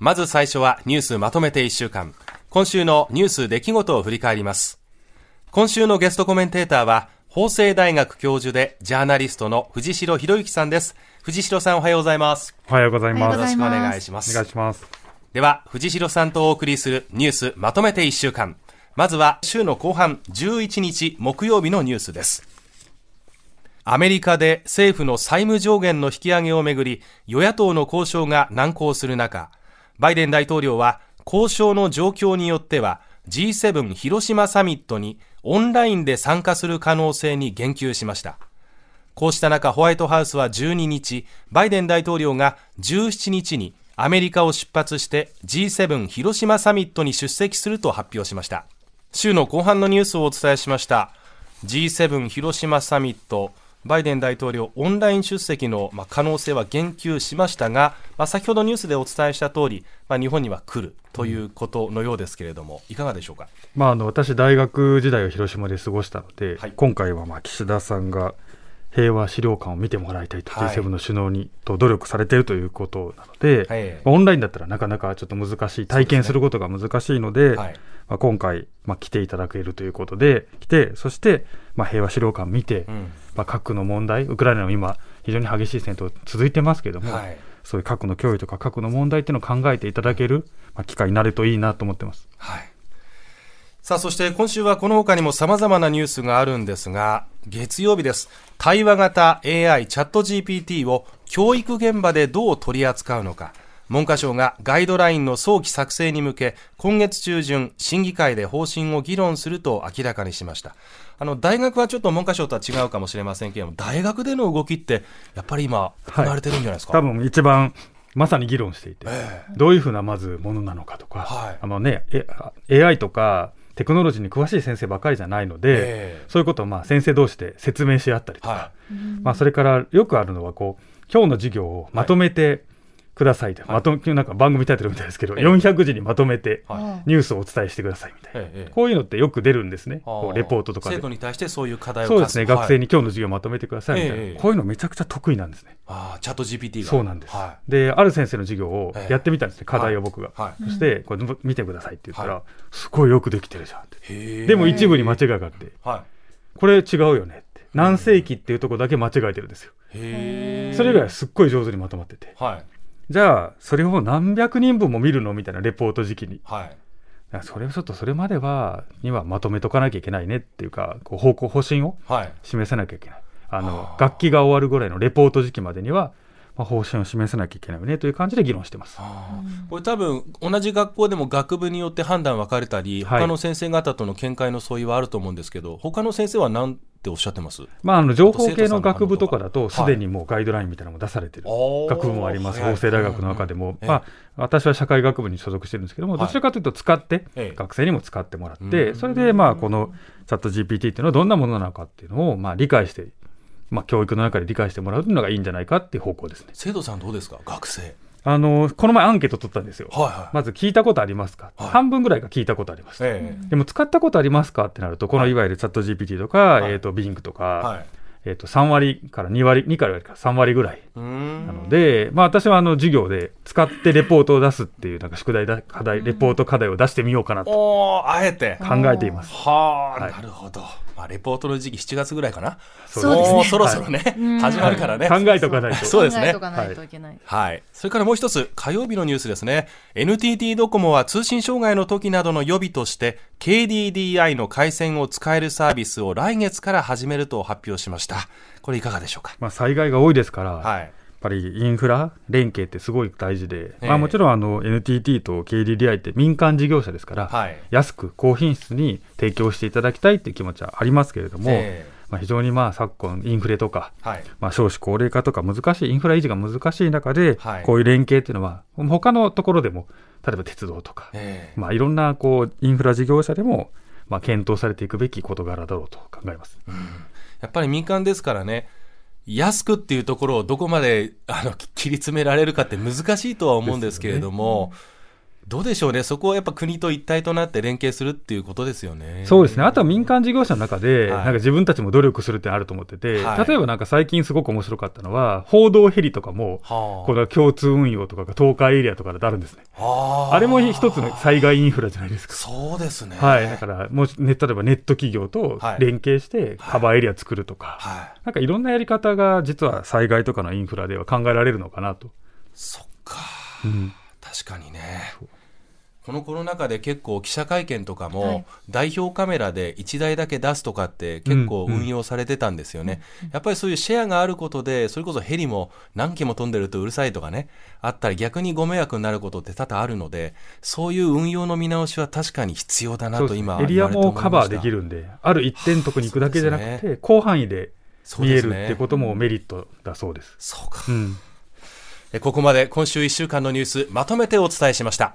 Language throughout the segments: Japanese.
まず最初はニュースまとめて1週間。今週のニュース出来事を振り返ります。今週のゲストコメンテーターは、法政大学教授でジャーナリストの藤代博之さんです。藤代さんおはようございます。おはようございます。よろしくお願いします。お願いします。では、藤代さんとお送りするニュースまとめて1週間。まずは週の後半11日木曜日のニュースです。アメリカで政府の債務上限の引き上げをめぐり与野党の交渉が難航する中バイデン大統領は交渉の状況によっては G7 広島サミットにオンラインで参加する可能性に言及しました。こうした中ホワイトハウスは12日バイデン大統領が17日にアメリカを出発して G7 広島サミットに出席すると発表しました。週の後半のニュースをお伝えしました。G7 広島サミット。バイデン大統領、オンライン出席の、まあ、可能性は言及しましたが、まあ、先ほどニュースでお伝えした通り、まあ、日本には来るということのようですけれども、いかがでしょうか、まあ、あの私、大学時代を広島で過ごしたので、はい、今回はまあ岸田さんが平和資料館を見てもらいたいと、はい、G7 の首脳にと努力されているということなので、はい、オンラインだったらなかなかちょっと難しい、体験することが難しいので、でねはい、まあ、今回、まあ、来ていただけるということで、来て、そして、まあ、平和資料館を見て、うん、まあ、核の問題、ウクライナの今、非常に激しい戦闘続いてますけれども、そういう核の脅威とか核の問題っていうのを考えていただける、まあ、機会になるといいなと思ってます。はいさあ、そして今週はこの他にも様々なニュースがあるんですが、月曜日です。対話型 AI チャット GPT を教育現場でどう取り扱うのか。文科省がガイドラインの早期作成に向け、今月中旬、審議会で方針を議論すると明らかにしました。あの、大学はちょっと文科省とは違うかもしれませんけれども、大学での動きって、やっぱり今、行われてるんじゃないですか？はい、多分一番まさに議論していて、えー、どういうふうなまずものなのかとか、はい、あのね、AI とかテクノロジーに詳しい先生ばかりじゃないので、えー、そういうことをまあ先生同士で説明し合ったりとか、はい、まあ、それからよくあるのはこう今日の授業をまとめて、くださいと、はい、まとなんか番組タイトルみたいですけど、え400字にまとめてニュースをお伝えしてくださいみたいな、えこういうのってよく出るんですね、こうレポートとかで。生徒に対してそういう課題をそうですね、学生に今日の授業をまとめてくださいみたいな、こういうのめちゃくちゃ得意なんですね。あチャット GPT が。そうなんです、はい、で、ある先生の授業をやってみたんですね、課題を僕が。はい、そして、これ見てくださいって言ったら、すごいよくできてるじゃんって。でも一部に間違いがあって、これ違うよねって。何世紀っていうところだけ間違えてるんですよ。それ以外はすっごい上手にまとまってて。はいじゃあ、それを何百人分も見るの？みたいなレポート時期に。はい。それをちょっとそれまでは、にはまとめとかなきゃいけないねっていうか、こう方向、方針を示さなきゃいけない。はい、あの、楽器が終わるぐらいのレポート時期までには、まあ、方針を示さなきゃいけないよねという感じで議論してますこれ多分同じ学校でも学部によって判断分かれたり、他の先生方との見解の相違はあると思うんですけど、他の先生は何っておっしゃってます、まあ、あの情報系の学部とかだと、すでにもうガイドラインみたいなのも出されてる。学部もあります、法政大学の中でも、まあ、私は社会学部に所属してるんですけども、どちらかというと使って、学生にも使ってもらって、それでまあこのチャット GPT っていうのはどんなものなのかっていうのをまあ理解してまあ、教育の中で理解してもらうのがいいんじゃないかっていう方向ですね。生徒さんどうですか？学生。あの、この前アンケート取ったんですよ。はいはい、まず聞いたことありますか、はい、半分ぐらいが聞いたことあります、えでも使ったことありますかってなると、このいわゆるチャット GPT とか、はい、えっ、ー、と、Bing とか、はい。えー、と3割から2割、2から3割ぐらいなので、まあ、私はあの授業で使ってレポートを出すっていう、なんか宿題だ、課題、レポート課題を出してみようかなとあえて。考えています。はあ、なるほど。まあ、レポートの時期7月ぐらいかな？そうですね。そろそろね、始まるからね。考えとかないと。そうですね。はい。それからもう一つ、火曜日のニュースですね。NTT ドコモは通信障害の時などの予備として、KDDI の回線を使えるサービスを来月から始めると発表しました。これいかがでしょうか？まあ、災害が多いですから、はい。やっぱりインフラ連携ってすごい大事で、えー、まあ、もちろんあの NTT と KDDI って民間事業者ですから、はい、安く高品質に提供していただきたいっていう気持ちはありますけれども、えー、まあ、非常にまあ昨今、インフレとか、はい、まあ、少子高齢化とか難しい、インフラ維持が難しい中で、はい、こういう連携っていうのは、他のところでも、例えば鉄道とか、えー、まあ、いろんなこうインフラ事業者でも、まあ、検討されていくべき事柄だろうと考えます、うん、やっぱり民間ですからね、安くっていうところをどこまであの切り詰められるかって難しいとは思うんですけれども、どうでしょうね、そこはやっぱ国と一体となって連携するっていうことですよね。そうですね。あとは民間事業者の中で、はい、なんか自分たちも努力するってあると思ってて、はい、例えばなんか最近すごく面白かったのは、報道ヘリとかも、はあ、これは共通運用とかが東海エリアとかであるんですね。はあ、あれも一つの災害インフラじゃないですか。そうですね。はい。だから、もし、ね、例えばネット企業と連携してカバーエリア作るとか、はい、なんかいろんなやり方が実は災害とかのインフラでは考えられるのかなと。そっか。うん、確かにね。このコロナ禍で結構記者会見とかも代表カメラで1台だけ出すとかって結構運用されてたんですよね、やっぱりそういうシェアがあることでそれこそヘリも何機も飛んでるとうるさいとかねあったり逆にご迷惑になることって多々あるのでそういう運用の見直しは確かに必要だなと今エリアもカバーできるんである一点のとこに行くだけじゃなくて、広範囲で見えるってこともメリットだそうです。そうか、うん、ここまで今週1週間のニュースまとめてお伝えしました。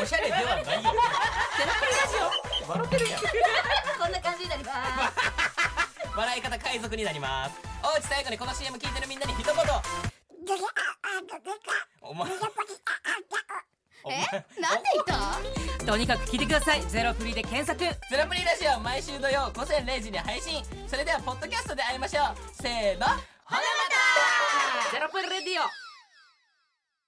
おしゃれではないよ。セラピラジオ。笑ってるやん。こんな感じになります。笑い方海賊になります。おうち最後にこの CM 聞いてるみんなに一言。お前。えなんで言ったとにかく聞いてくださいゼロプリで検索ゼロプリラジオ毎週土曜午前0時に配信それではポッドキャストで会いましょうせーのほなまたゼロプリレディオ